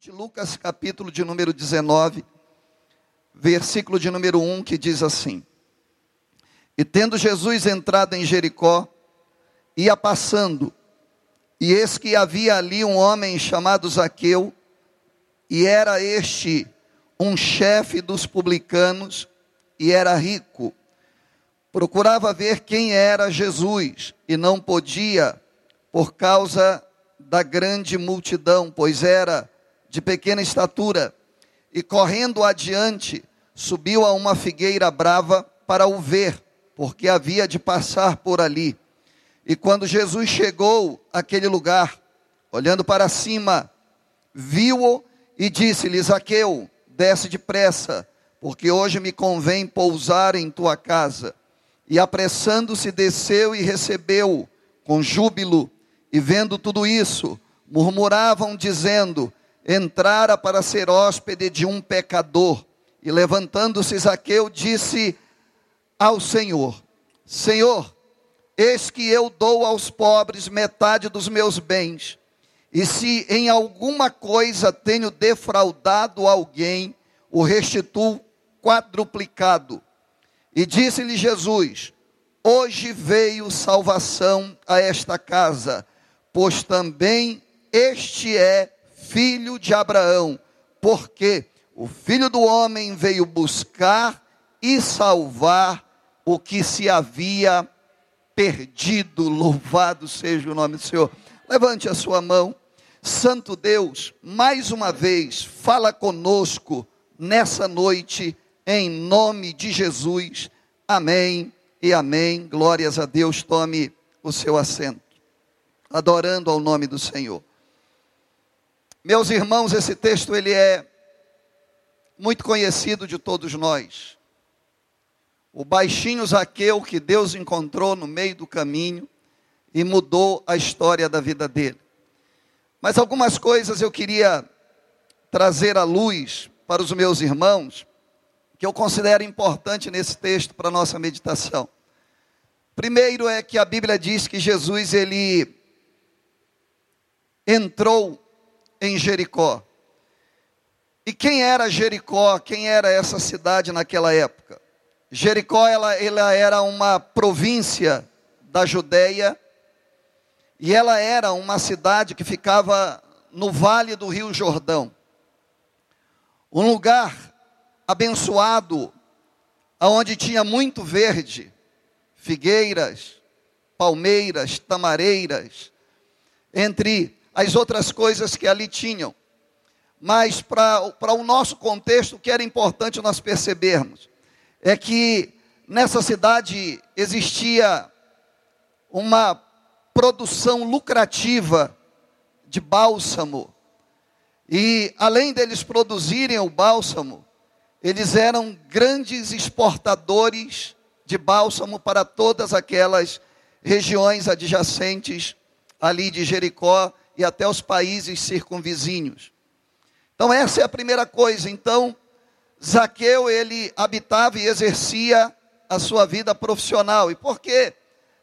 de Lucas, capítulo de número 19, versículo de número 1, que diz assim: E tendo Jesus entrado em Jericó, ia passando, e eis que havia ali um homem chamado Zaqueu, e era este um chefe dos publicanos, e era rico. Procurava ver quem era Jesus, e não podia, por causa da grande multidão, pois era de pequena estatura, e correndo adiante, subiu a uma figueira brava para o ver, porque havia de passar por ali. E quando Jesus chegou àquele lugar, olhando para cima, viu-o e disse-lhe: Zaqueu, desce depressa, porque hoje me convém pousar em tua casa. E apressando-se, desceu e recebeu com júbilo. E vendo tudo isso, murmuravam, dizendo: entrara para ser hóspede de um pecador. E levantando-se Zaqueu, disse ao Senhor: Senhor, eis que eu dou aos pobres metade dos meus bens. E se em alguma coisa tenho defraudado alguém, o restituo quadruplicado. E disse-lhe Jesus: Hoje veio salvação a esta casa, pois também este é filho de Abraão, porque o filho do homem veio buscar e salvar o que se havia perdido. Louvado seja o nome do Senhor. Levante a sua mão. Santo Deus, mais uma vez, fala conosco nessa noite, em nome de Jesus. Amém e amém. Glórias a Deus. Tome o seu assento, adorando ao nome do Senhor. Meus irmãos, esse texto ele é muito conhecido de todos nós. O baixinho Zaqueu que Deus encontrou no meio do caminho e mudou a história da vida dele. Mas algumas coisas eu queria trazer à luz para os meus irmãos, que eu considero importante nesse texto para a nossa meditação. Primeiro é que a Bíblia diz que Jesus ele entrou em Jericó. E quem era Jericó? Quem era essa cidade naquela época? Jericó ela, ela era uma província da Judéia e ela era uma cidade que ficava no vale do Rio Jordão. Um lugar abençoado, onde tinha muito verde, figueiras, palmeiras, tamareiras, entre as outras coisas que ali tinham. Mas para o nosso contexto, o que era importante nós percebermos é que nessa cidade existia uma produção lucrativa de bálsamo. E além deles produzirem o bálsamo, eles eram grandes exportadores de bálsamo para todas aquelas regiões adjacentes ali de Jericó e até os países circunvizinhos. Então essa é a primeira coisa. Então Zaqueu ele habitava e exercia a sua vida profissional. E por que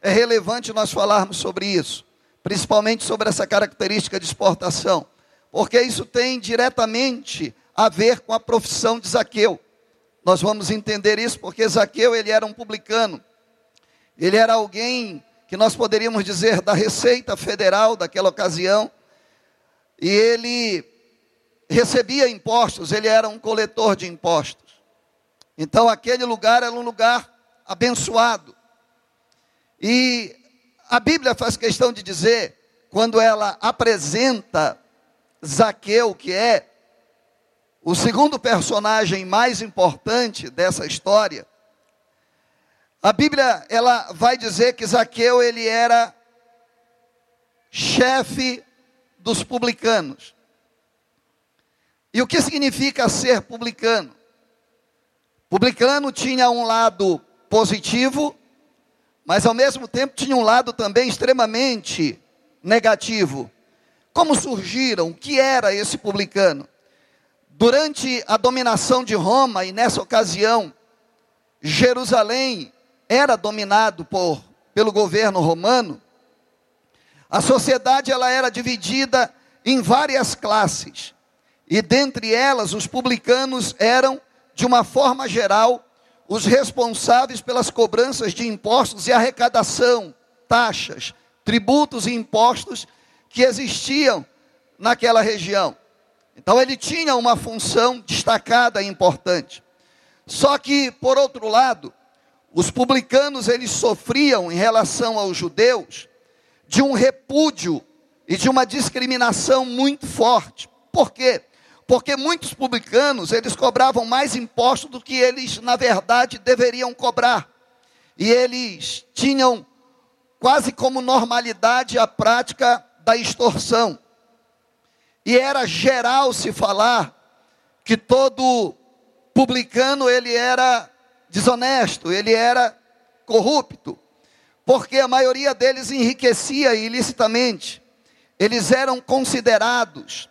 é relevante nós falarmos sobre isso? Principalmente sobre essa característica de exportação. Porque isso tem diretamente a ver com a profissão de Zaqueu. Nós vamos entender isso porque Zaqueu ele era um publicano. Ele era alguém que nós poderíamos dizer da Receita Federal daquela ocasião, e ele recebia impostos, ele era um coletor de impostos. Então aquele lugar era um lugar abençoado. E a Bíblia faz questão de dizer, quando ela apresenta Zaqueu, que é o segundo personagem mais importante dessa história, a Bíblia ela vai dizer que Zaqueu ele era chefe dos publicanos. E o que significa ser publicano? Publicano tinha um lado positivo, mas ao mesmo tempo tinha um lado também extremamente negativo. Como surgiram? O que era esse publicano? Durante a dominação de Roma, e nessa ocasião, Jerusalém era dominado por, pelo governo romano, a sociedade ela era dividida em várias classes. e dentre elas os publicanos eram, de uma forma geral, os responsáveis pelas cobranças de impostos e arrecadação, taxas, tributos e impostos que existiam naquela região. Então ele tinha uma função destacada e importante. Só que, por outro lado, os publicanos eles sofriam em relação aos judeus de um repúdio e de uma discriminação muito forte. Por quê? Porque muitos publicanos, eles cobravam mais impostos do que eles, na verdade, deveriam cobrar. E eles tinham quase como normalidade a prática da extorsão. E era geral se falar que todo publicano ele era desonesto, ele era corrupto, porque a maioria deles enriquecia ilicitamente. Eles eram considerados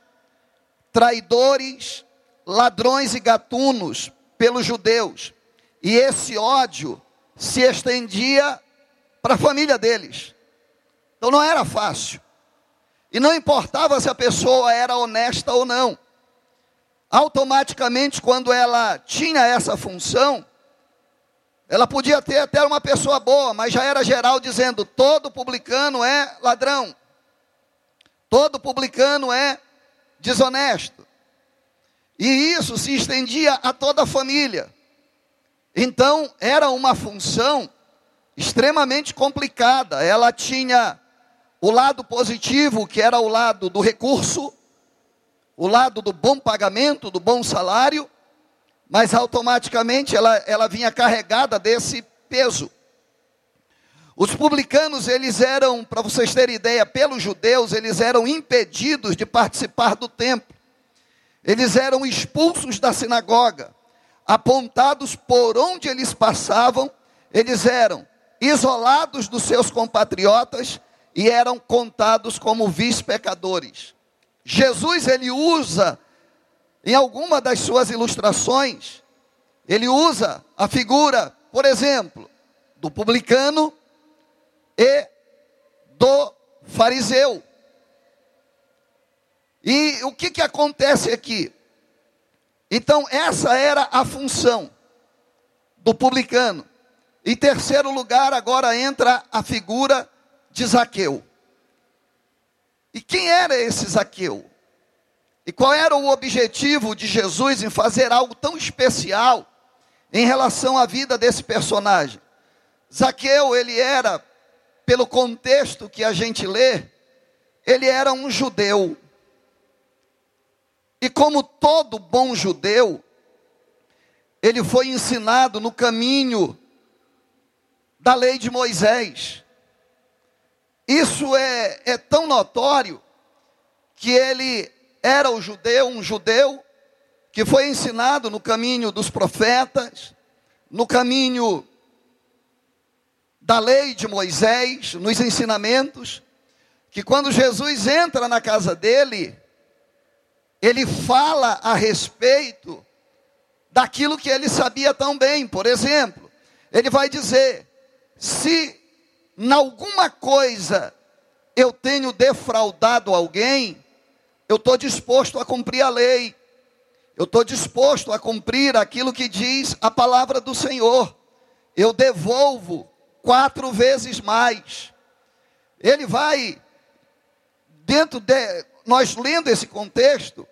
traidores, ladrões e gatunos pelos judeus. E esse ódio se estendia para a família deles. Então não era fácil. E não importava se a pessoa era honesta ou não. Automaticamente, quando ela tinha essa função, ela podia ter até uma pessoa boa, mas já era geral dizendo: todo publicano é ladrão, todo publicano é desonesto. E isso se estendia a toda a família. Então, era uma função extremamente complicada. Ela tinha o lado positivo, que era o lado do recurso, o lado do bom pagamento, do bom salário, mas automaticamente ela, ela vinha carregada desse peso. Os publicanos, eles eram, para vocês terem ideia, pelos judeus, eles eram impedidos de participar do templo. Eles eram expulsos da sinagoga, apontados por onde eles passavam, eles eram isolados dos seus compatriotas e eram contados como vice-pecadores. Jesus, ele usa, em alguma das suas ilustrações, ele usa a figura, por exemplo, do publicano e do fariseu. E o que, que acontece aqui? Então, essa era a função do publicano. Em terceiro lugar, agora entra a figura de Zaqueu. E quem era esse Zaqueu? E qual era o objetivo de Jesus em fazer algo tão especial em relação à vida desse personagem? Zaqueu, ele era pelo contexto que a gente lê, ele era um judeu. E como todo bom judeu, ele foi ensinado no caminho da lei de Moisés. Isso é, é tão notório que ele era o judeu, um judeu, que foi ensinado no caminho dos profetas, no caminho da lei de Moisés, nos ensinamentos, que quando Jesus entra na casa dele, ele fala a respeito daquilo que ele sabia tão bem. Por exemplo, ele vai dizer: se em alguma coisa eu tenho defraudado alguém, eu estou disposto a cumprir a lei, eu estou disposto a cumprir aquilo que diz a palavra do Senhor, eu devolvo quatro vezes mais. Ele vai, dentro de, nós lendo esse contexto,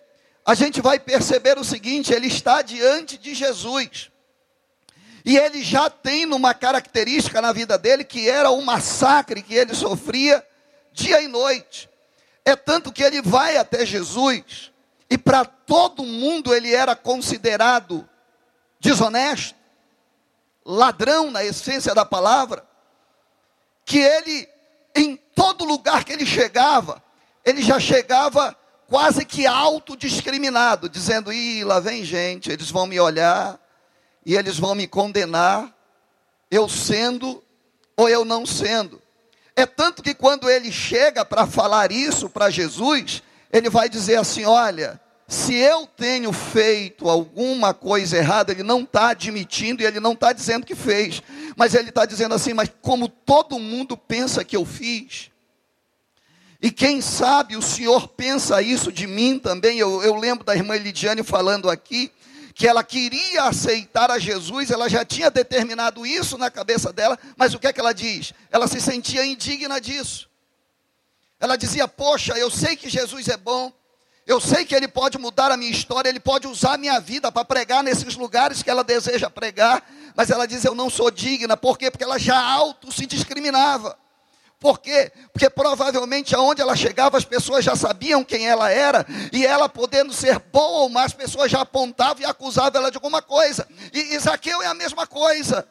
a gente vai perceber o seguinte: ele está diante de Jesus. E ele já tem uma característica na vida dele que era o massacre que ele sofria dia e noite. É tanto que ele vai até Jesus e para todo mundo ele era considerado desonesto, ladrão na essência da palavra, que ele, em todo lugar que ele chegava, ele já chegava quase que autodiscriminado, dizendo: Ih, lá vem gente, eles vão me olhar e eles vão me condenar, eu sendo ou eu não sendo. É tanto que quando ele chega para falar isso para Jesus, ele vai dizer assim: Olha, se eu tenho feito alguma coisa errada, ele não está admitindo e ele não está dizendo que fez, mas ele está dizendo assim: mas como todo mundo pensa que eu fiz, E quem sabe o Senhor pensa isso de mim também. Eu, eu lembro da irmã Lidiane falando aqui que ela queria aceitar a Jesus, ela já tinha determinado isso na cabeça dela, mas o que é que ela diz? Ela se sentia indigna disso. Ela dizia: Poxa, eu sei que Jesus é bom, eu sei que Ele pode mudar a minha história, Ele pode usar a minha vida para pregar nesses lugares que ela deseja pregar, mas ela diz: Eu não sou digna, por quê? Porque ela já auto se discriminava. Por quê? Porque provavelmente aonde ela chegava, as pessoas já sabiam quem ela era, e ela podendo ser boa ou má, as pessoas já apontavam e acusavam ela de alguma coisa. E, Zaqueu é a mesma coisa.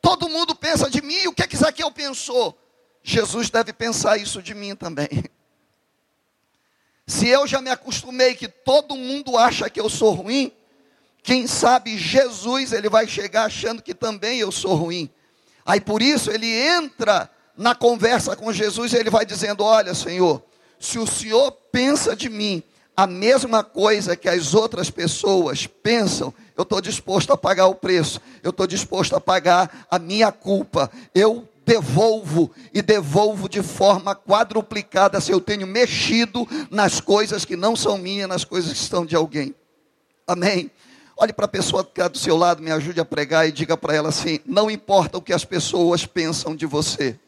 Todo mundo pensa de mim, o que é que pensou? Jesus deve pensar isso de mim também. Se eu já me acostumei que todo mundo acha que eu sou ruim, quem sabe Jesus ele vai chegar achando que também eu sou ruim. Aí por isso ele entra na conversa com Jesus, ele vai dizendo: Olha, Senhor, se o Senhor pensa de mim a mesma coisa que as outras pessoas pensam, eu estou disposto a pagar o preço, eu estou disposto a pagar a minha culpa, eu devolvo e devolvo de forma quadruplicada se eu tenho mexido nas coisas que não são minhas, nas coisas que estão de alguém. Amém. Olhe para a pessoa que está do seu lado, me ajude a pregar e diga para ela assim: não importa o que as pessoas pensam de você.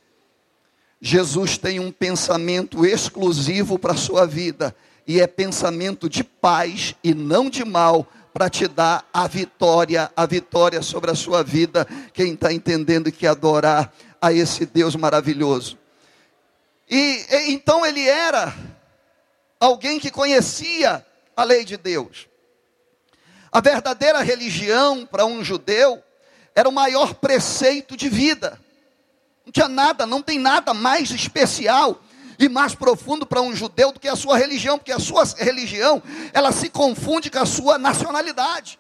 Jesus tem um pensamento exclusivo para a sua vida, e é pensamento de paz e não de mal, para te dar a vitória, a vitória sobre a sua vida. Quem está entendendo que adorar a esse Deus maravilhoso. E, e então ele era alguém que conhecia a lei de Deus. A verdadeira religião para um judeu era o maior preceito de vida. Não tinha nada, não tem nada mais especial e mais profundo para um judeu do que a sua religião, porque a sua religião, ela se confunde com a sua nacionalidade.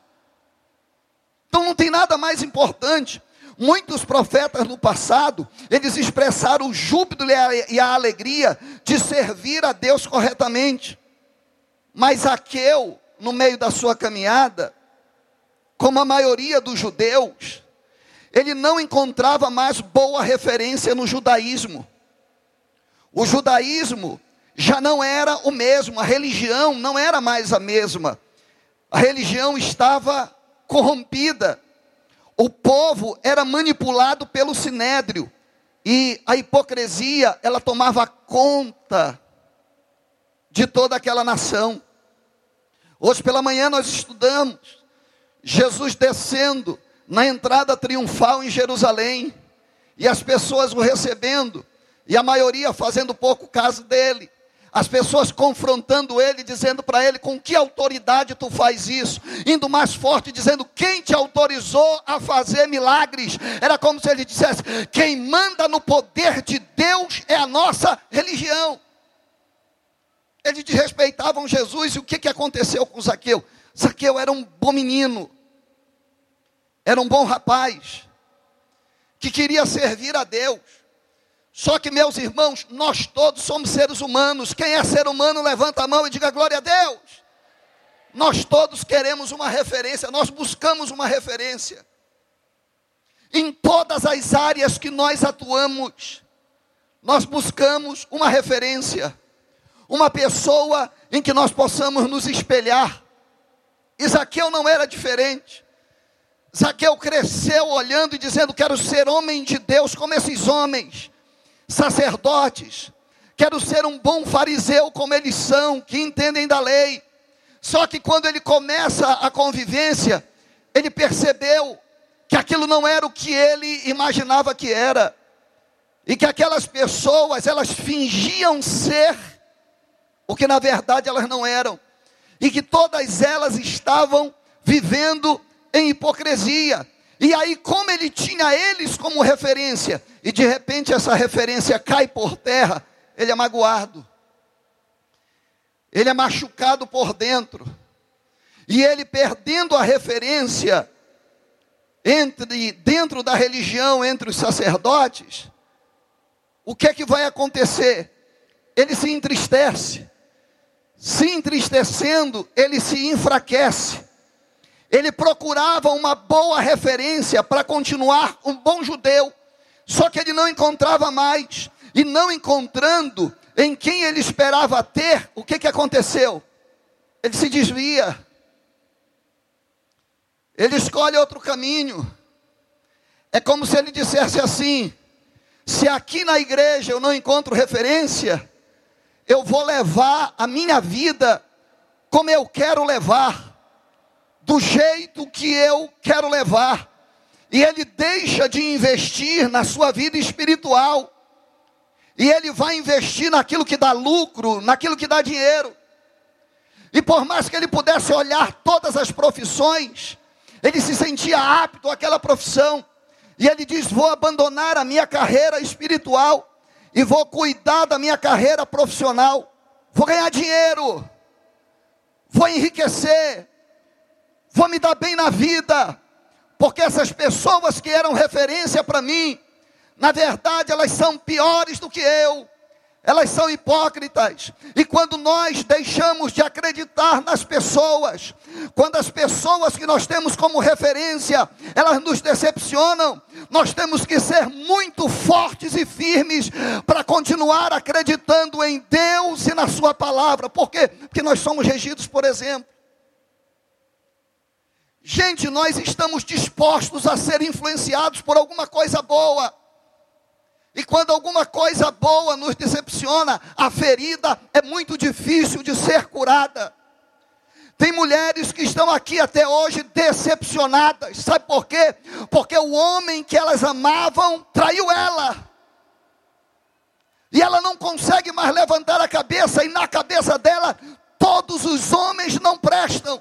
Então não tem nada mais importante. Muitos profetas no passado, eles expressaram o júbilo e a alegria de servir a Deus corretamente. Mas Aqueu, no meio da sua caminhada, como a maioria dos judeus, ele não encontrava mais boa referência no judaísmo. O judaísmo já não era o mesmo, a religião não era mais a mesma. A religião estava corrompida. O povo era manipulado pelo sinédrio e a hipocrisia, ela tomava conta de toda aquela nação. Hoje pela manhã nós estudamos Jesus descendo na entrada triunfal em Jerusalém, e as pessoas o recebendo, e a maioria fazendo pouco caso dele. As pessoas confrontando ele, dizendo para ele: com que autoridade tu faz isso? Indo mais forte, dizendo: quem te autorizou a fazer milagres? Era como se ele dissesse: quem manda no poder de Deus é a nossa religião. Eles desrespeitavam Jesus, e o que, que aconteceu com Zaqueu? Zaqueu era um bom menino, era um bom rapaz, que queria servir a Deus. Só que, meus irmãos, nós todos somos seres humanos. Quem é ser humano, levanta a mão e diga glória a Deus. Nós todos queremos uma referência, nós buscamos uma referência. Em todas as áreas que nós atuamos, nós buscamos uma referência, uma pessoa em que nós possamos nos espelhar. Isaqueu não era diferente. Zaqueu cresceu olhando e dizendo: Quero ser homem de Deus como esses homens, sacerdotes. Quero ser um bom fariseu como eles são, que entendem da lei. Só que quando ele começa a convivência, ele percebeu que aquilo não era o que ele imaginava que era. E que aquelas pessoas, elas fingiam ser o que na verdade elas não eram. E que todas elas estavam vivendo em hipocrisia. E aí, como ele tinha eles como referência, e de repente essa referência cai por terra, ele é magoado, ele é machucado por dentro, e ele perdendo a referência entre dentro da religião, entre os sacerdotes, o que é que vai acontecer? Ele se entristece, se entristecendo, ele se enfraquece. Ele procurava uma boa referência para continuar um bom judeu, só que ele não encontrava mais, e não encontrando, em quem ele esperava ter, o que, que aconteceu? Ele se desvia. Ele escolhe outro caminho. É como se ele dissesse assim: se aqui na igreja eu não encontro referência, eu vou levar a minha vida como eu quero levar, do jeito que eu quero levar. E ele deixa de investir na sua vida espiritual. E ele vai investir naquilo que dá lucro, naquilo que dá dinheiro. E por mais que ele pudesse olhar todas as profissões, ele se sentia apto àquela profissão. E ele diz: Vou abandonar a minha carreira espiritual e vou cuidar da minha carreira profissional. Vou ganhar dinheiro, vou enriquecer, vou me dar bem na vida, porque essas pessoas que eram referência para mim, na verdade elas são piores do que eu elas são hipócritas. E quando nós deixamos de acreditar nas pessoas, quando as pessoas que nós temos como referência, elas nos decepcionam, nós temos que ser muito fortes e firmes para continuar acreditando em Deus e na Sua palavra. Por quê? Porque nós somos regidos, por exemplo. Gente, nós estamos dispostos a ser influenciados por alguma coisa boa. E quando alguma coisa boa nos decepciona, a ferida é muito difícil de ser curada. Tem mulheres que estão aqui até hoje decepcionadas. Sabe por quê? Porque o homem que elas amavam traiu ela. E ela não consegue mais levantar a cabeça, e na cabeça dela, todos os homens não prestam.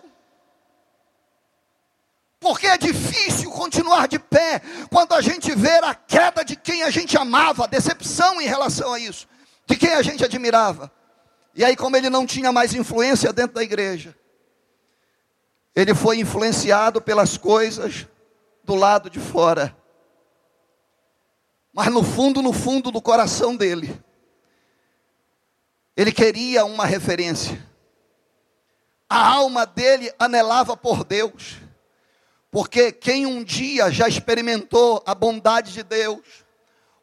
Porque é difícil continuar de pé quando a gente vê a queda de quem a gente amava, a decepção em relação a isso, de quem a gente admirava. E aí, como ele não tinha mais influência dentro da igreja, ele foi influenciado pelas coisas do lado de fora. Mas no fundo, no fundo do coração dele, ele queria uma referência. A alma dele anelava por Deus. Porque quem um dia já experimentou a bondade de Deus,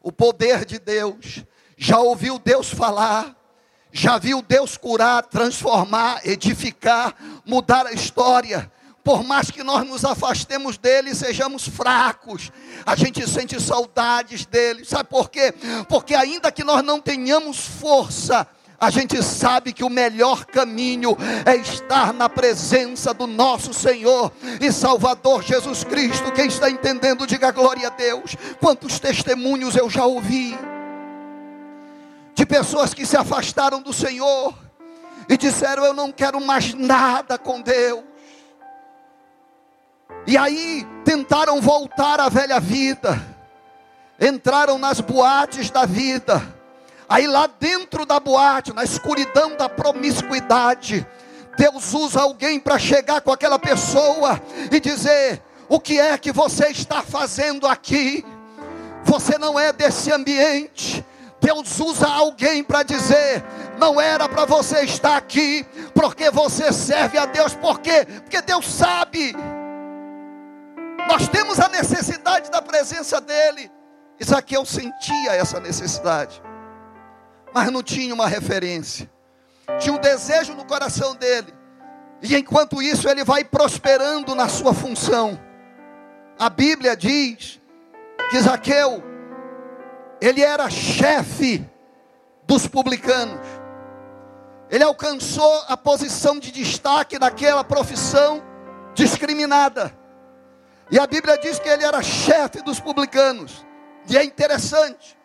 o poder de Deus, já ouviu Deus falar, já viu Deus curar, transformar, edificar, mudar a história. Por mais que nós nos afastemos dele, sejamos fracos, a gente sente saudades dele. Sabe por quê? Porque ainda que nós não tenhamos força, a gente sabe que o melhor caminho é estar na presença do nosso Senhor e Salvador Jesus Cristo. Quem está entendendo, diga glória a Deus. Quantos testemunhos eu já ouvi de pessoas que se afastaram do Senhor e disseram: Eu não quero mais nada com Deus. E aí tentaram voltar à velha vida, entraram nas boates da vida Aí lá dentro da boate, na escuridão da promiscuidade, Deus usa alguém para chegar com aquela pessoa e dizer: O que é que você está fazendo aqui? Você não é desse ambiente. Deus usa alguém para dizer: não era para você estar aqui, porque você serve a Deus, por quê? Porque Deus sabe. Nós temos a necessidade da presença dEle. eu sentia essa necessidade mas não tinha uma referência. Tinha um desejo no coração dele. E enquanto isso, ele vai prosperando na sua função. A Bíblia diz que Zaqueu, ele era chefe dos publicanos. Ele alcançou a posição de destaque naquela profissão discriminada. E a Bíblia diz que ele era chefe dos publicanos. E é interessante.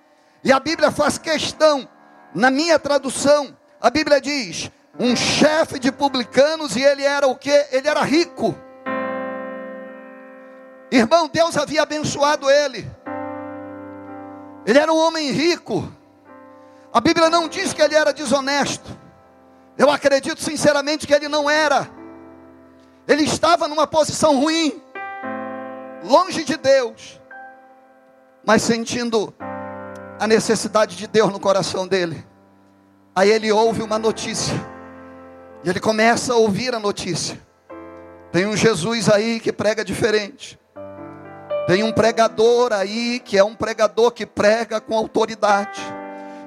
E a Bíblia faz questão na minha tradução, a Bíblia diz: um chefe de publicanos e ele era o que? Ele era rico. Irmão, Deus havia abençoado ele. Ele era um homem rico. A Bíblia não diz que ele era desonesto. Eu acredito sinceramente que ele não era. Ele estava numa posição ruim, longe de Deus, mas sentindo a necessidade de Deus no coração dele. Aí ele ouve uma notícia. E ele começa a ouvir a notícia. Tem um Jesus aí que prega diferente. Tem um pregador aí que é um pregador que prega com autoridade.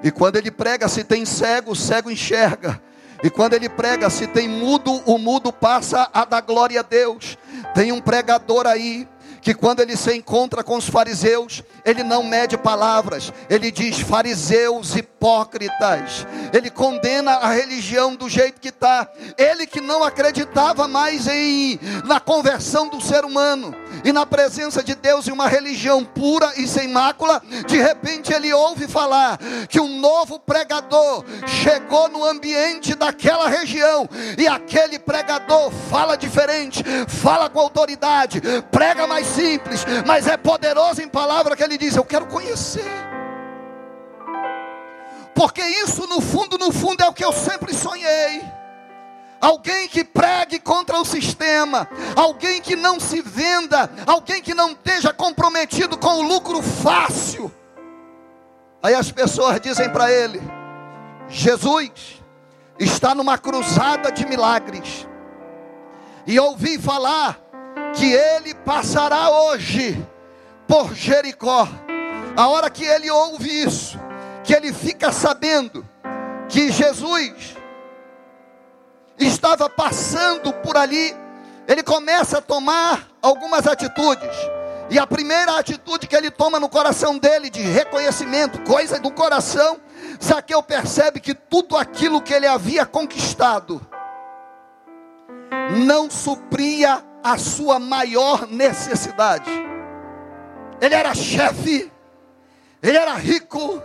E quando ele prega, se tem cego, o cego enxerga. E quando ele prega, se tem mudo, o mudo passa a dar glória a Deus. Tem um pregador aí que quando ele se encontra com os fariseus, ele não mede palavras, ele diz fariseus hipócritas, ele condena a religião do jeito que está, ele que não acreditava mais em na conversão do ser humano e na presença de Deus em uma religião pura e sem mácula, de repente ele ouve falar que um novo pregador chegou no ambiente daquela região e aquele pregador fala diferente, fala com autoridade, prega mais simples, mas é poderoso em palavra que ele diz: Eu quero conhecer. Porque isso no fundo, no fundo é o que eu sempre sonhei. Alguém que pregue contra o sistema, alguém que não se venda, alguém que não esteja comprometido com o lucro fácil. Aí as pessoas dizem para ele: Jesus está numa cruzada de milagres. E ouvi falar que ele passará hoje por Jericó. A hora que ele ouve isso, que ele fica sabendo que Jesus estava passando por ali, ele começa a tomar algumas atitudes. E a primeira atitude que ele toma no coração dele, de reconhecimento, coisa do coração, Zaqueu percebe que tudo aquilo que ele havia conquistado não supria a sua maior necessidade. Ele era chefe, ele era rico,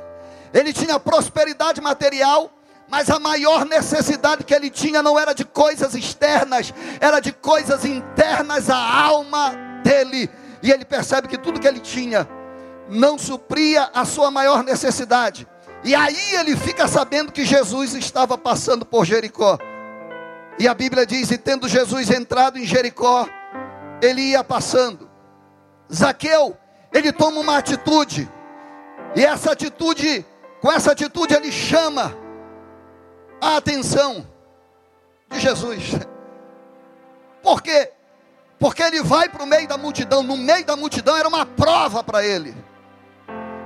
ele tinha prosperidade material, mas a maior necessidade que ele tinha não era de coisas externas, era de coisas internas à alma dele. E ele percebe que tudo que ele tinha não supria a sua maior necessidade. E aí ele fica sabendo que Jesus estava passando por Jericó. E a Bíblia diz: e tendo Jesus entrado em Jericó, ele ia passando. Zaqueu, ele toma uma atitude, e essa atitude, com essa atitude, ele chama a atenção de Jesus. Por quê? Porque ele vai para o meio da multidão, no meio da multidão era uma prova para ele.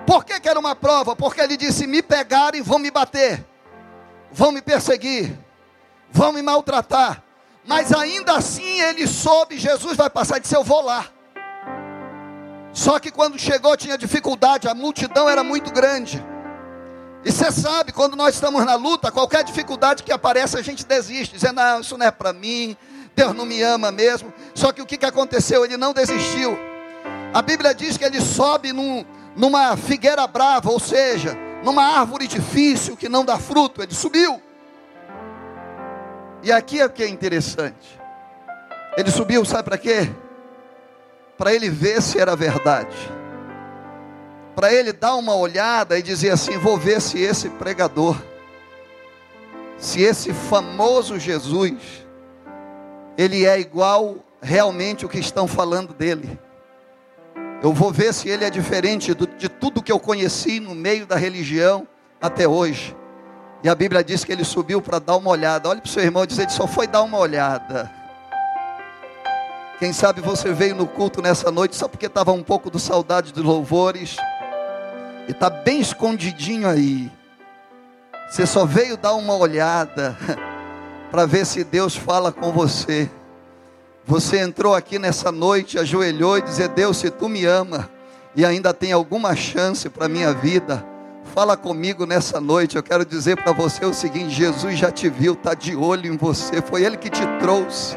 Por que, que era uma prova? Porque ele disse: me pegarem, vão me bater, vão me perseguir, vão me maltratar. Mas ainda assim ele soube, Jesus vai passar e disse: Eu vou lá. Só que quando chegou tinha dificuldade, a multidão era muito grande. E você sabe, quando nós estamos na luta, qualquer dificuldade que aparece, a gente desiste, dizendo: Não, isso não é para mim, Deus não me ama mesmo. Só que o que, que aconteceu? Ele não desistiu. A Bíblia diz que ele sobe num, numa figueira brava, ou seja, numa árvore difícil que não dá fruto. Ele subiu. E aqui é o que é interessante. Ele subiu, sabe para quê? Para ele ver se era verdade. Para ele dar uma olhada e dizer assim: vou ver se esse pregador, se esse famoso Jesus, ele é igual realmente o que estão falando dele. Eu vou ver se ele é diferente de tudo que eu conheci no meio da religião até hoje. E a Bíblia diz que ele subiu para dar uma olhada. Olhe para o seu irmão e diz: ele só foi dar uma olhada. Quem sabe você veio no culto nessa noite só porque estava um pouco do saudade dos louvores. E está bem escondidinho aí. Você só veio dar uma olhada para ver se Deus fala com você. Você entrou aqui nessa noite, ajoelhou e disse: Deus, se tu me ama e ainda tem alguma chance para minha vida, fala comigo nessa noite. Eu quero dizer para você o seguinte: Jesus já te viu, está de olho em você. Foi Ele que te trouxe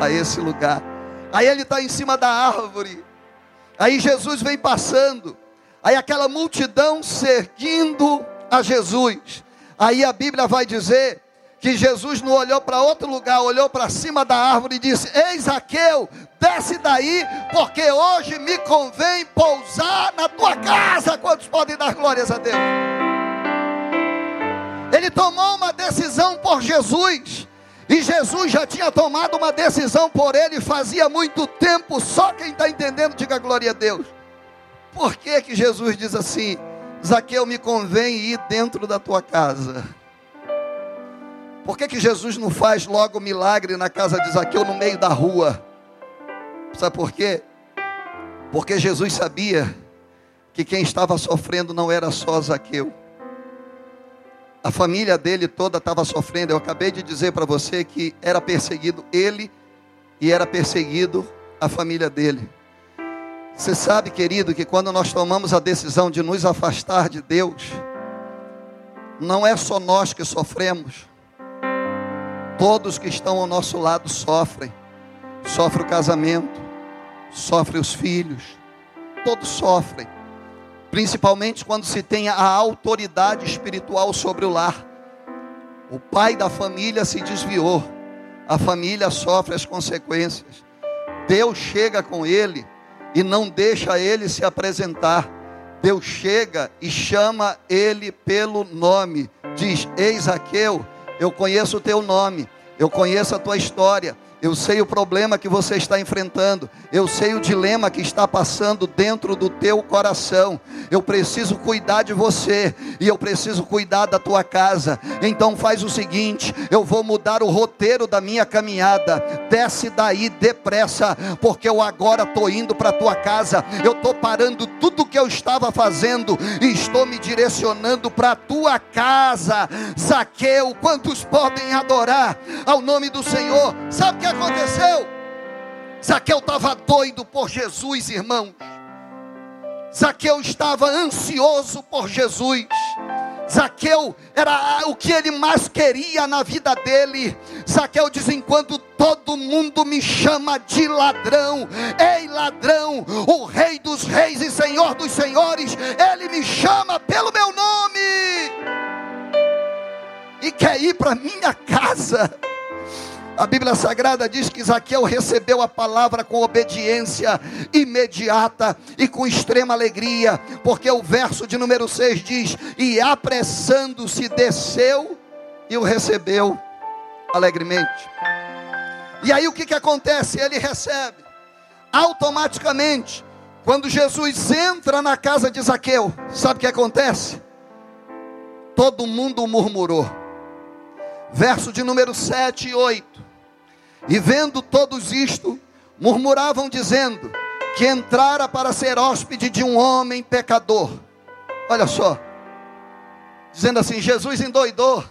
a esse lugar. Aí Ele está em cima da árvore. Aí Jesus vem passando. Aí aquela multidão seguindo a Jesus. Aí a Bíblia vai dizer que Jesus não olhou para outro lugar, olhou para cima da árvore e disse: Ei, Zaqueu, desce daí, porque hoje me convém pousar na tua casa. Quantos podem dar glórias a Deus? Ele tomou uma decisão por Jesus. E Jesus já tinha tomado uma decisão por ele fazia muito tempo. Só quem está entendendo, diga glória a Deus. Por que, que Jesus diz assim: Zaqueu, me convém ir dentro da tua casa? Por que, que Jesus não faz logo milagre na casa de Zaqueu no meio da rua? Sabe por quê? Porque Jesus sabia que quem estava sofrendo não era só Zaqueu. A família dele toda estava sofrendo. Eu acabei de dizer para você que era perseguido ele e era perseguido a família dele. Você sabe, querido, que quando nós tomamos a decisão de nos afastar de Deus, não é só nós que sofremos, todos que estão ao nosso lado sofrem. Sofre o casamento, sofre os filhos, todos sofrem, principalmente quando se tem a autoridade espiritual sobre o lar. O pai da família se desviou, a família sofre as consequências. Deus chega com ele e não deixa ele se apresentar. Deus chega e chama ele pelo nome. Diz: Ei, Zaqueu, eu conheço o teu nome, eu conheço a tua história, eu sei o problema que você está enfrentando. Eu sei o dilema que está passando dentro do teu coração. Eu preciso cuidar de você e eu preciso cuidar da tua casa. Então faz o seguinte, eu vou mudar o roteiro da minha caminhada. Desce daí depressa, porque eu agora estou indo para tua casa. Eu estou parando tudo que eu estava fazendo e estou me direcionando para tua casa. Zaqueu, quantos podem adorar ao nome do Senhor? Sabe que aconteceu? Zaqueu estava doido por Jesus, irmãos. Zaqueu estava ansioso por Jesus. Zaqueu era o que ele mais queria na vida dele. Zaqueu diz: enquanto todo mundo me chama de ladrão, ei ladrão, o rei dos reis e senhor dos senhores, ele me chama pelo meu nome e quer ir para minha casa. A Bíblia Sagrada diz que Zaqueu recebeu a palavra com obediência imediata e com extrema alegria, porque o verso de número 6 diz: E apressando-se desceu e o recebeu alegremente. E aí o que, que acontece? Ele recebe automaticamente. Quando Jesus entra na casa de Zaqueu, sabe o que acontece? Todo mundo murmurou. Verso de número 7 e 8. E vendo todos isto, murmuravam dizendo que entrara para ser hóspede de um homem pecador. Olha só, dizendo assim: Jesus endoidou,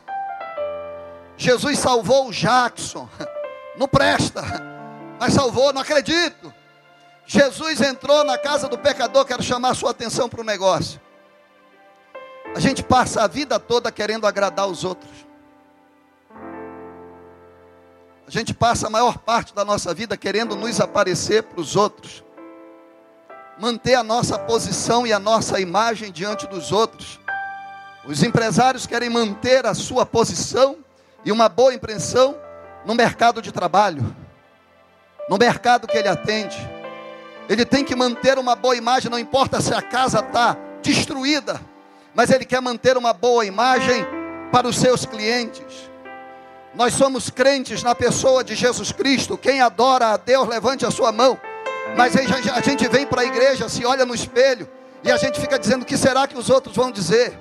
Jesus salvou o Jackson, não presta, mas salvou, não acredito. Jesus entrou na casa do pecador, quero chamar sua atenção para o negócio. A gente passa a vida toda querendo agradar os outros. A gente passa a maior parte da nossa vida querendo nos aparecer para os outros, manter a nossa posição e a nossa imagem diante dos outros. Os empresários querem manter a sua posição e uma boa impressão no mercado de trabalho, no mercado que ele atende. Ele tem que manter uma boa imagem, não importa se a casa está destruída, mas ele quer manter uma boa imagem para os seus clientes. Nós somos crentes na pessoa de Jesus Cristo. Quem adora a Deus, levante a sua mão. Mas a gente vem para a igreja, se olha no espelho e a gente fica dizendo: o que será que os outros vão dizer?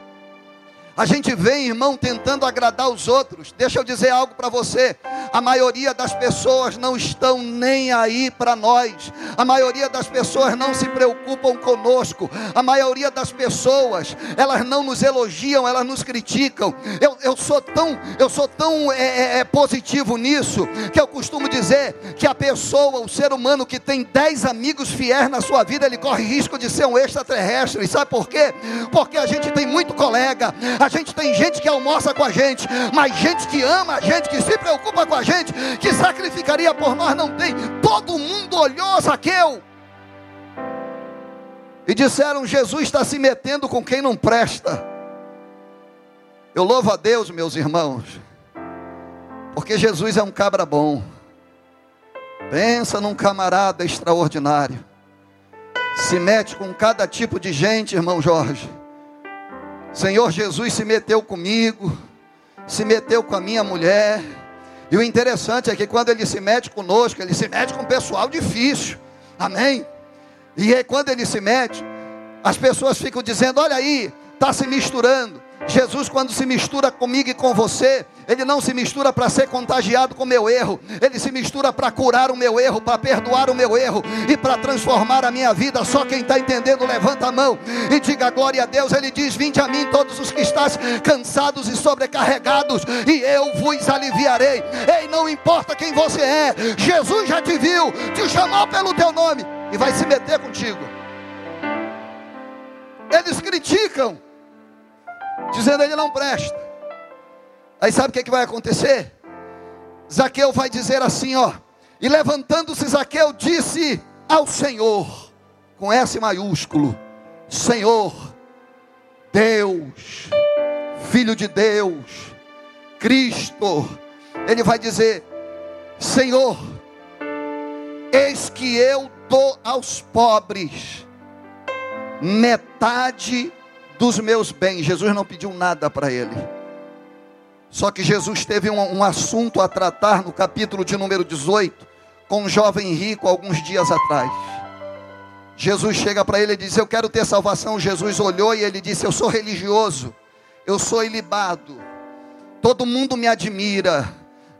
A gente vem, irmão, tentando agradar os outros. Deixa eu dizer algo para você. A maioria das pessoas não estão nem aí para nós. A maioria das pessoas não se preocupam conosco. A maioria das pessoas, elas não nos elogiam, elas nos criticam. Eu, eu sou tão, eu sou tão é, é, é positivo nisso que eu costumo dizer que a pessoa, o ser humano que tem 10 amigos fiéis na sua vida, ele corre risco de ser um extraterrestre. E sabe por quê? Porque a gente tem muito colega. A gente tem gente que almoça com a gente, mas gente que ama a gente, que se preocupa com a gente, que sacrificaria por nós, não tem. Todo mundo olhou Zaqueu e disseram: Jesus está se metendo com quem não presta. Eu louvo a Deus, meus irmãos, porque Jesus é um cabra bom. Pensa num camarada extraordinário. Se mete com cada tipo de gente, irmão Jorge Senhor Jesus se meteu comigo, se meteu com a minha mulher. E o interessante é que quando ele se mete conosco, ele se mete com o pessoal difícil. Amém? E aí, quando ele se mete, as pessoas ficam dizendo: Olha aí, está se misturando. Jesus, quando se mistura comigo e com você, ele não se mistura para ser contagiado com o meu erro, ele se mistura para curar o meu erro, para perdoar o meu erro e para transformar a minha vida. Só quem está entendendo, levanta a mão e diga glória a Deus. Ele diz: Vinde a mim, todos os que estás cansados e sobrecarregados, e eu vos aliviarei. Ei, não importa quem você é, Jesus já te viu, te chamou pelo teu nome e vai se meter contigo. Eles criticam dizendo ele não presta. Aí sabe o que, é que vai acontecer? Zaqueu vai dizer assim, ó. E levantando-se Zaqueu disse ao Senhor, com S maiúsculo: Senhor, Deus, Filho de Deus, Cristo. Ele vai dizer: Senhor, eis que eu dou aos pobres metade dos meus bens. Jesus não pediu nada para ele. Só que Jesus teve um, um, assunto a tratar no capítulo de número 18 com um jovem rico alguns dias atrás. Jesus chega para ele e diz: Eu quero ter salvação. Jesus olhou e ele disse: Eu sou religioso, eu sou ilibado, todo mundo me admira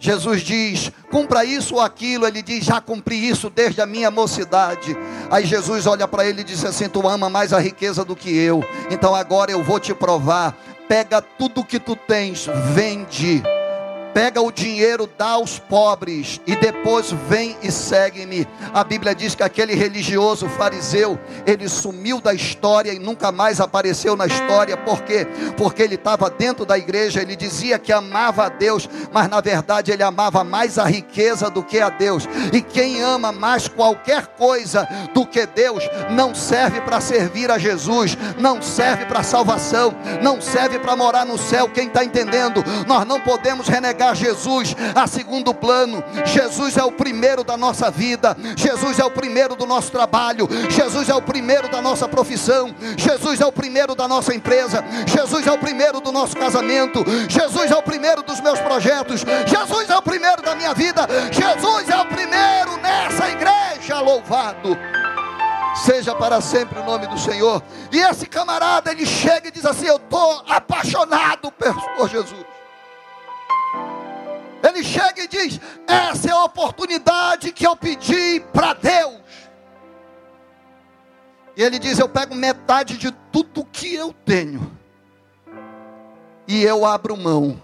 Jesus diz: cumpra isso ou aquilo. Ele diz: já cumpri isso desde a minha mocidade. Aí Jesus olha para ele e diz assim: tu ama mais a riqueza do que eu. Então agora eu vou te provar. Pega tudo que tu tens, vende pega o dinheiro, dá aos pobres e depois vem e segue-me. A Bíblia diz que aquele religioso fariseu, ele sumiu da história e nunca mais apareceu na história, por quê? Porque ele estava dentro da igreja, ele dizia que amava a Deus, mas na verdade ele amava mais a riqueza do que a Deus. E quem ama mais qualquer coisa do que Deus, não serve para servir a Jesus, não serve para salvação, não serve para morar no céu. Quem está entendendo? Nós não podemos renegar relegar Jesus a segundo plano. Jesus é o primeiro da nossa vida, Jesus é o primeiro do nosso trabalho, Jesus é o primeiro da nossa profissão, Jesus é o primeiro da nossa empresa, Jesus é o primeiro do nosso casamento, Jesus é o primeiro dos meus projetos, Jesus é o primeiro da minha vida, Jesus é o primeiro nessa igreja, louvado. Seja para sempre o nome do Senhor. E esse camarada, ele chega e diz assim: Eu estou apaixonado por Jesus. Ele chega e diz: Essa é a oportunidade que eu pedi para Deus. E ele diz: Eu pego metade de tudo que eu tenho e eu abro mão,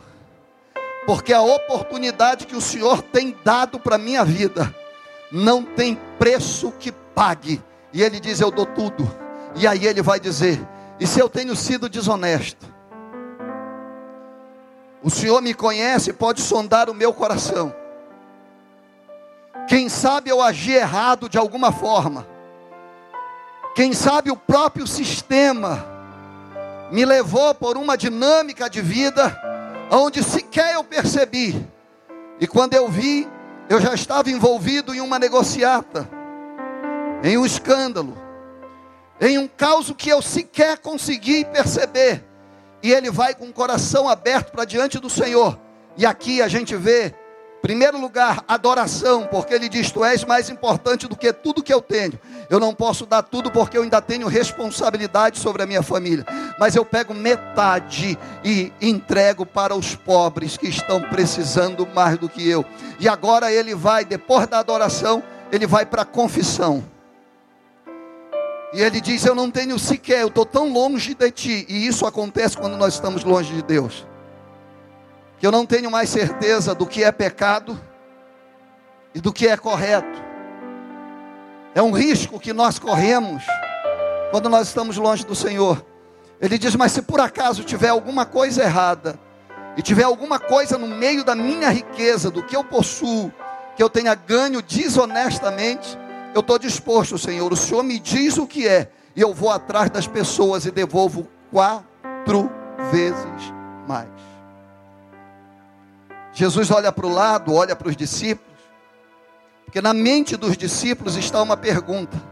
porque a oportunidade que o Senhor tem dado para a minha vida não tem preço que pague. E ele diz: Eu dou tudo. E aí ele vai dizer: E se eu tenho sido desonesto? O Senhor me conhece, pode sondar o meu coração. Quem sabe eu agi errado de alguma forma. Quem sabe o próprio sistema me levou por uma dinâmica de vida onde sequer eu percebi. E quando eu vi, eu já estava envolvido em uma negociata, em um escândalo, em um caos que eu sequer consegui perceber e ele vai com o coração aberto para diante do Senhor. E aqui a gente vê, primeiro lugar, adoração, porque ele diz: Tu és mais importante do que tudo que eu tenho. Eu não posso dar tudo porque eu ainda tenho responsabilidade sobre a minha família, mas eu pego metade e entrego para os pobres que estão precisando mais do que eu. E agora ele vai, depois da adoração, ele vai para a confissão. E ele diz: Eu não tenho sequer, eu estou tão longe de ti. E isso acontece quando nós estamos longe de Deus. Que eu não tenho mais certeza do que é pecado e do que é correto. É um risco que nós corremos quando nós estamos longe do Senhor. Ele diz: Mas se por acaso tiver alguma coisa errada, e tiver alguma coisa no meio da minha riqueza, do que eu possuo, que eu tenha ganho desonestamente, eu estou disposto, Senhor. O Senhor me diz o que é, e eu vou atrás das pessoas e devolvo quatro vezes mais. Jesus olha para o lado, olha para os discípulos, porque na mente dos discípulos está uma pergunta.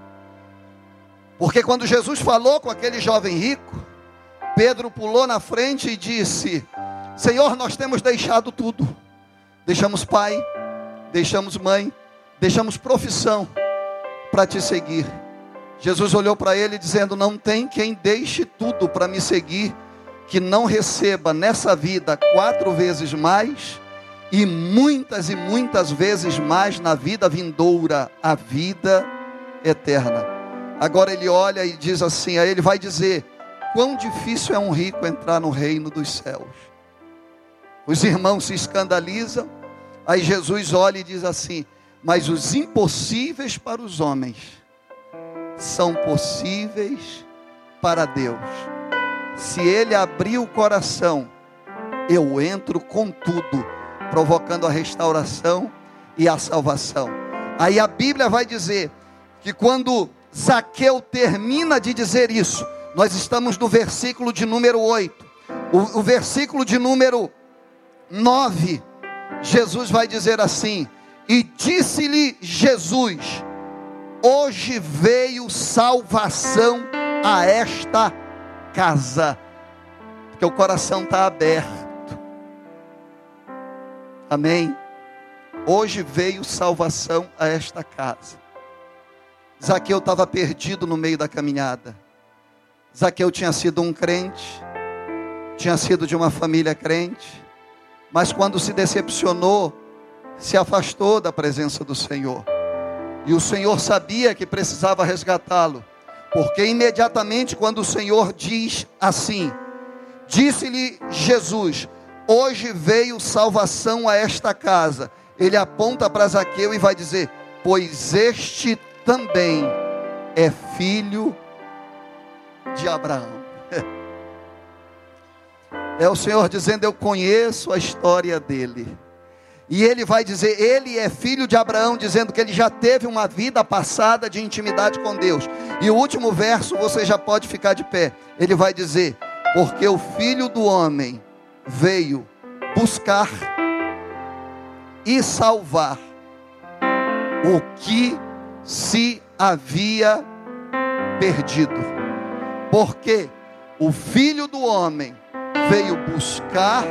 Porque quando Jesus falou com aquele jovem rico, Pedro pulou na frente e disse: Senhor, nós temos deixado tudo. Deixamos pai, deixamos mãe, deixamos profissão para te seguir. Jesus olhou para ele dizendo: Não tem quem deixe tudo para me seguir que não receba nessa vida quatro vezes mais e muitas e muitas vezes mais na vida vindoura, a vida eterna. Agora ele olha e diz assim: aí ele vai dizer: quão difícil é um rico entrar no reino dos céus. Os irmãos se escandalizam, aí Jesus olha e diz assim: mas os impossíveis para os homens são possíveis para Deus. Se ele abrir o coração, eu entro com tudo, provocando a restauração e a salvação. Aí a Bíblia vai dizer que quando Zaqueu termina de dizer isso, nós estamos no versículo de número 8. O, o versículo de número 9, Jesus vai dizer assim: E disse-lhe Jesus: Hoje veio salvação a esta casa, porque o coração está aberto. Amém. Hoje veio salvação a esta casa. Zaqueu estava perdido no meio da caminhada. Zaqueu tinha sido um crente, tinha sido de uma família crente, mas quando se decepcionou, se afastou da presença do Senhor. E o Senhor sabia que precisava resgatá-lo, porque imediatamente quando o Senhor diz assim, disse-lhe Jesus: Hoje veio salvação a esta casa. Ele aponta para Zaqueu e vai dizer: Pois este também é filho de Abraão. É o Senhor dizendo: Eu conheço a história dele. E ele vai dizer: Ele é filho de Abraão, dizendo que ele já teve uma vida passada de intimidade com Deus. E o último verso você já pode ficar de pé. Ele vai dizer: Porque o filho do homem veio buscar e salvar o que se havia perdido. Porque o filho do homem veio buscar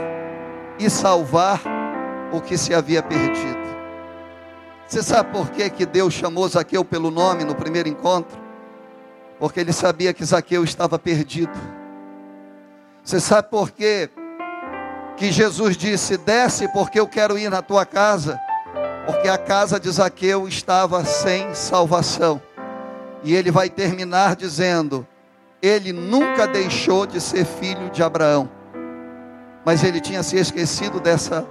e salvar o que se havia perdido. Você sabe por que, que Deus chamou Zaqueu pelo nome no primeiro encontro? Porque ele sabia que Zaqueu estava perdido. Você sabe por que, que Jesus disse: Desce, porque eu quero ir na tua casa porque a casa de Zaqueu estava sem salvação. E ele vai terminar dizendo: ele nunca deixou de ser filho de Abraão, mas ele tinha se esquecido dessa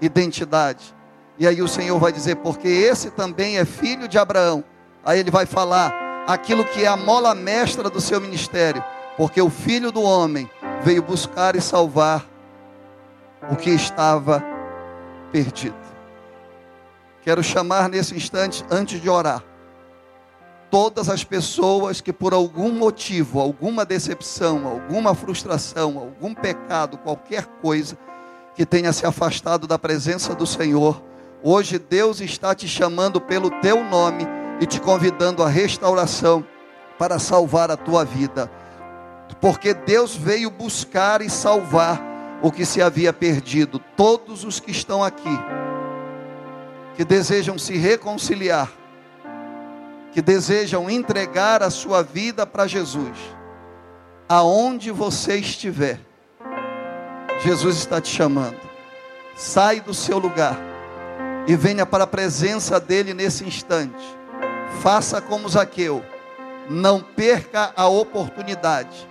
identidade. E aí o Senhor vai dizer: porque esse também é filho de Abraão. Aí ele vai falar aquilo que é a mola mestra do seu ministério, porque o filho do homem veio buscar e salvar o que estava perdido. Quero chamar nesse instante, antes de orar, todas as pessoas que por algum motivo, alguma decepção, alguma frustração, algum pecado, qualquer coisa, que tenha se afastado da presença do Senhor, hoje Deus está te chamando pelo teu nome e te convidando à restauração para salvar a tua vida. Porque Deus veio buscar e salvar o que se havia perdido. Todos os que estão aqui que desejam se reconciliar, que desejam entregar a sua vida para Jesus, aonde você estiver, Jesus está te chamando. Sai do seu lugar e venha para a presença dele nesse instante. Faça como Zaqueu, não perca a oportunidade.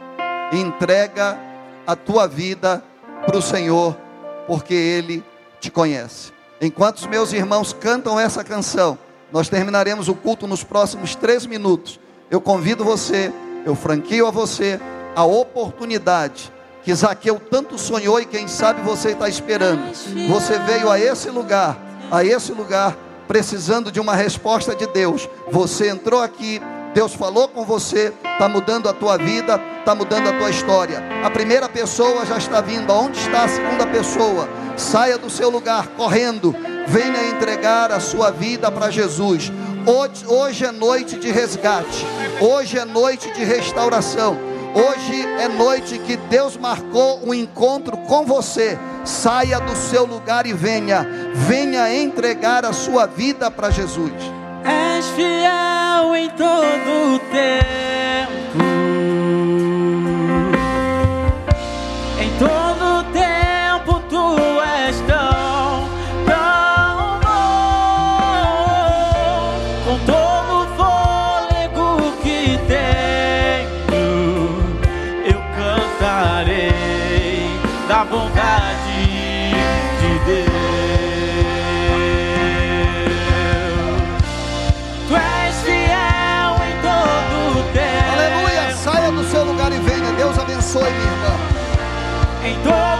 Entrega a tua vida para o Senhor, porque ele te conhece. Enquanto os meus irmãos cantam essa canção, nós terminaremos o culto nos próximos três minutos. Eu convido você, eu franquio a você a oportunidade que Zaqueu tanto sonhou e quem sabe você está esperando. Você veio a esse lugar, a esse lugar, precisando de uma resposta de Deus. Você entrou aqui, Deus falou com você, está mudando a tua vida, está mudando a tua história. A primeira pessoa já está vindo, onde está a segunda pessoa? saia do seu lugar correndo, venha entregar a sua vida para Jesus. Hoje, hoje é noite de resgate, hoje é noite de restauração, hoje é noite que Deus marcou um encontro com você. Saia do seu lugar e venha, venha entregar a sua vida para Jesus. És fiel em todo o tempo a bondade de Deus. Tu és fiel em todo o tempo. Aleluia. Saia do seu lugar e venha. Deus abençoe, minha irmã. Em todo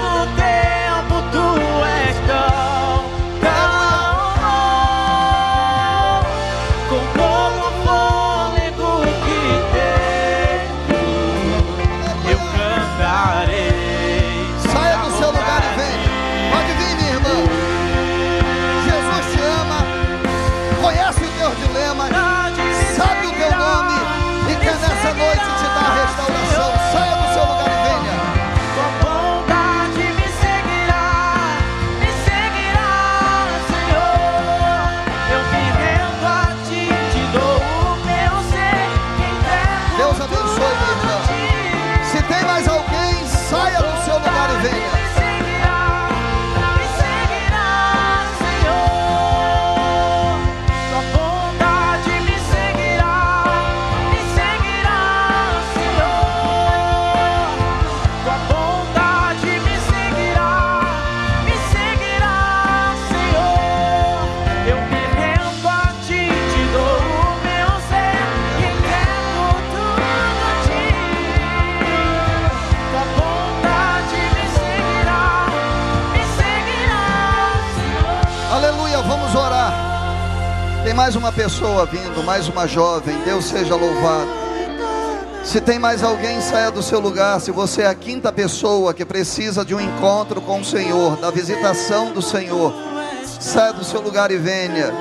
mais uma pessoa vindo, mais uma jovem. Deus seja louvado. Se tem mais alguém, saia do seu lugar. Se você é a quinta pessoa que precisa de um encontro com o Senhor, da visitação do Senhor, saia do seu lugar e venha.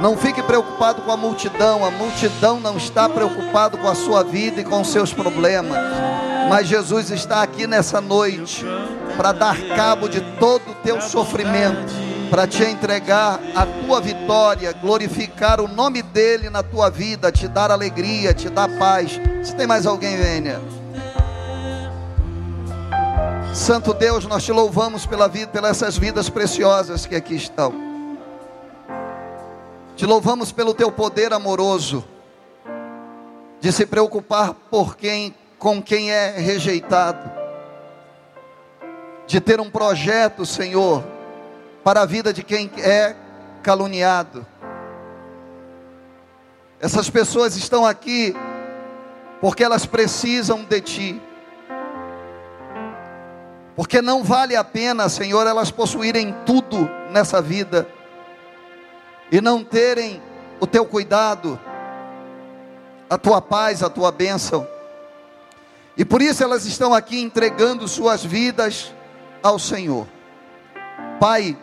Não fique preocupado com a multidão. A multidão não está preocupado com a sua vida e com os seus problemas. Mas Jesus está aqui nessa noite para dar cabo de todo o teu sofrimento, para te entregar a tua vitória, glorificar o nome dele na tua vida, te dar alegria, te dar paz. Se tem mais alguém, venha. Santo Deus, nós te louvamos pela vida, pelas essas vidas preciosas que aqui estão. Te louvamos pelo teu poder amoroso de se preocupar por quem, com quem é rejeitado, de ter um projeto, Senhor, para a vida de quem é caluniado. Essas pessoas estão aqui porque elas precisam de Ti. Porque não vale a pena, Senhor, elas possuírem tudo nessa vida e não terem o Teu cuidado, a Tua paz, a Tua bênção. E por isso elas estão aqui entregando suas vidas ao Senhor. Pai,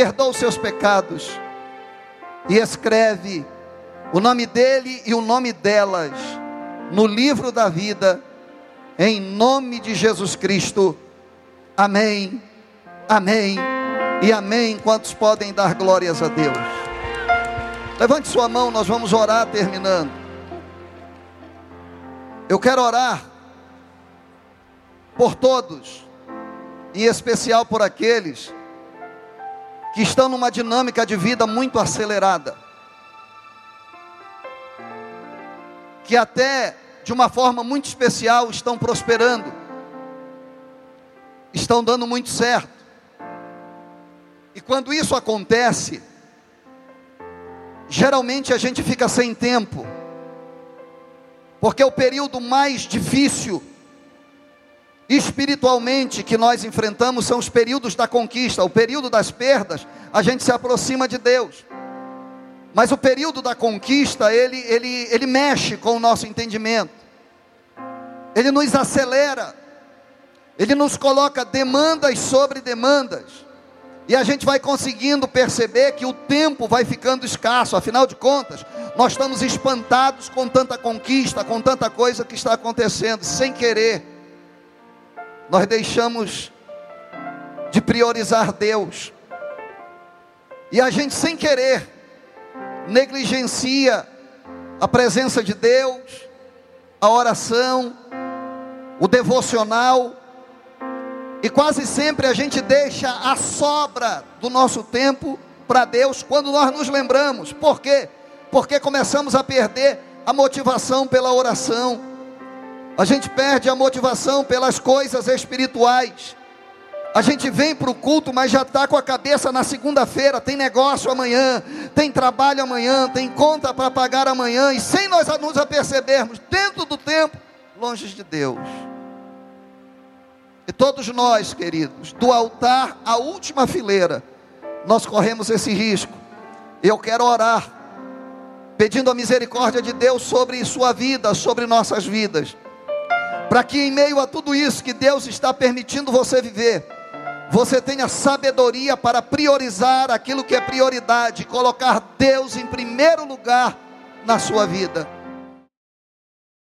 perdoa os seus pecados e escreve o nome dele e o nome delas no livro da vida, em nome de Jesus Cristo. Amém, amém e amém. Quantos podem dar glórias a Deus? Levante sua mão, nós vamos orar terminando. Eu quero orar por todos, em especial por aqueles que estão numa dinâmica de vida muito acelerada, que até de uma forma muito especial estão prosperando, estão dando muito certo. E quando isso acontece, geralmente a gente fica sem tempo, porque o período mais difícil espiritualmente que nós enfrentamos são os períodos da conquista, o período das perdas, a gente se aproxima de Deus. Mas o período da conquista, ele, ele, ele mexe com o nosso entendimento, ele nos acelera, ele nos coloca demandas sobre demandas, e a gente vai conseguindo perceber que o tempo vai ficando escasso, afinal de contas, nós estamos espantados com tanta conquista, com tanta coisa que está acontecendo, sem querer, nós deixamos de priorizar Deus, e a gente sem querer, negligencia a presença de Deus, a oração, o devocional, e quase sempre a gente deixa a sobra do nosso tempo para Deus quando nós nos lembramos. Por quê? Porque começamos a perder a motivação pela oração. A gente perde a motivação pelas coisas espirituais. A gente vem para o culto, mas já está com a cabeça na segunda-feira. Tem negócio amanhã, tem trabalho amanhã, tem conta para pagar amanhã, e sem nós nos apercebermos, dentro do tempo, longe de Deus. E todos nós, queridos, do altar à última fileira, nós corremos esse risco. Eu quero orar, pedindo a misericórdia de Deus sobre sua vida, sobre nossas vidas, para que em meio a tudo isso que Deus está permitindo você viver, você tenha sabedoria para priorizar aquilo que é prioridade, colocar Deus em primeiro lugar na sua vida.